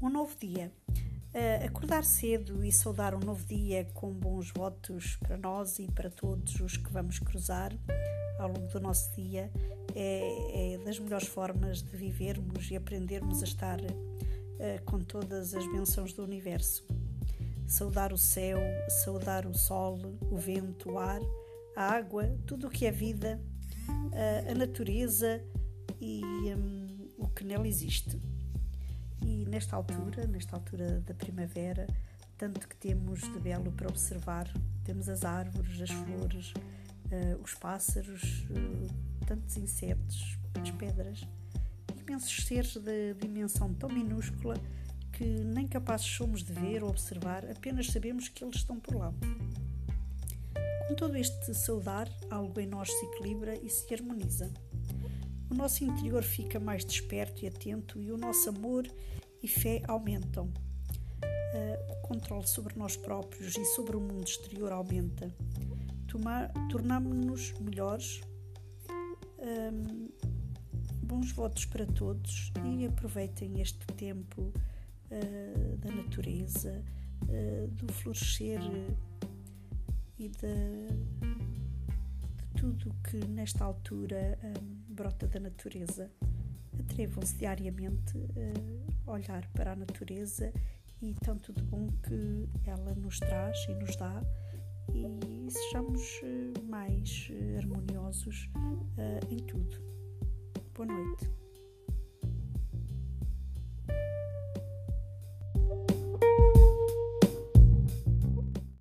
Um novo dia. Uh, acordar cedo e saudar um novo dia com bons votos para nós e para todos os que vamos cruzar ao longo do nosso dia é, é das melhores formas de vivermos e aprendermos a estar uh, com todas as bênçãos do universo. Saudar o céu, saudar o sol, o vento, o ar, a água, tudo o que é vida, uh, a natureza e um, o que nela existe. E nesta altura, nesta altura da primavera, tanto que temos de belo para observar, temos as árvores, as flores, uh, os pássaros, uh, tantos insetos, as pedras, imensos seres de dimensão tão minúscula que nem capazes somos de ver ou observar, apenas sabemos que eles estão por lá. Com todo este saudar, algo em nós se equilibra e se harmoniza. O nosso interior fica mais desperto e atento e o nosso amor e fé aumentam. Uh, o controle sobre nós próprios e sobre o mundo exterior aumenta. Tornamos-nos melhores. Um, bons votos para todos e aproveitem este tempo uh, da natureza, uh, do florescer e de tudo que nesta altura um, brota da natureza. Atrevam-se diariamente a olhar para a natureza e tanto de bom que ela nos traz e nos dá e sejamos eh, mais eh, harmoniosos uh, em tudo. Boa noite.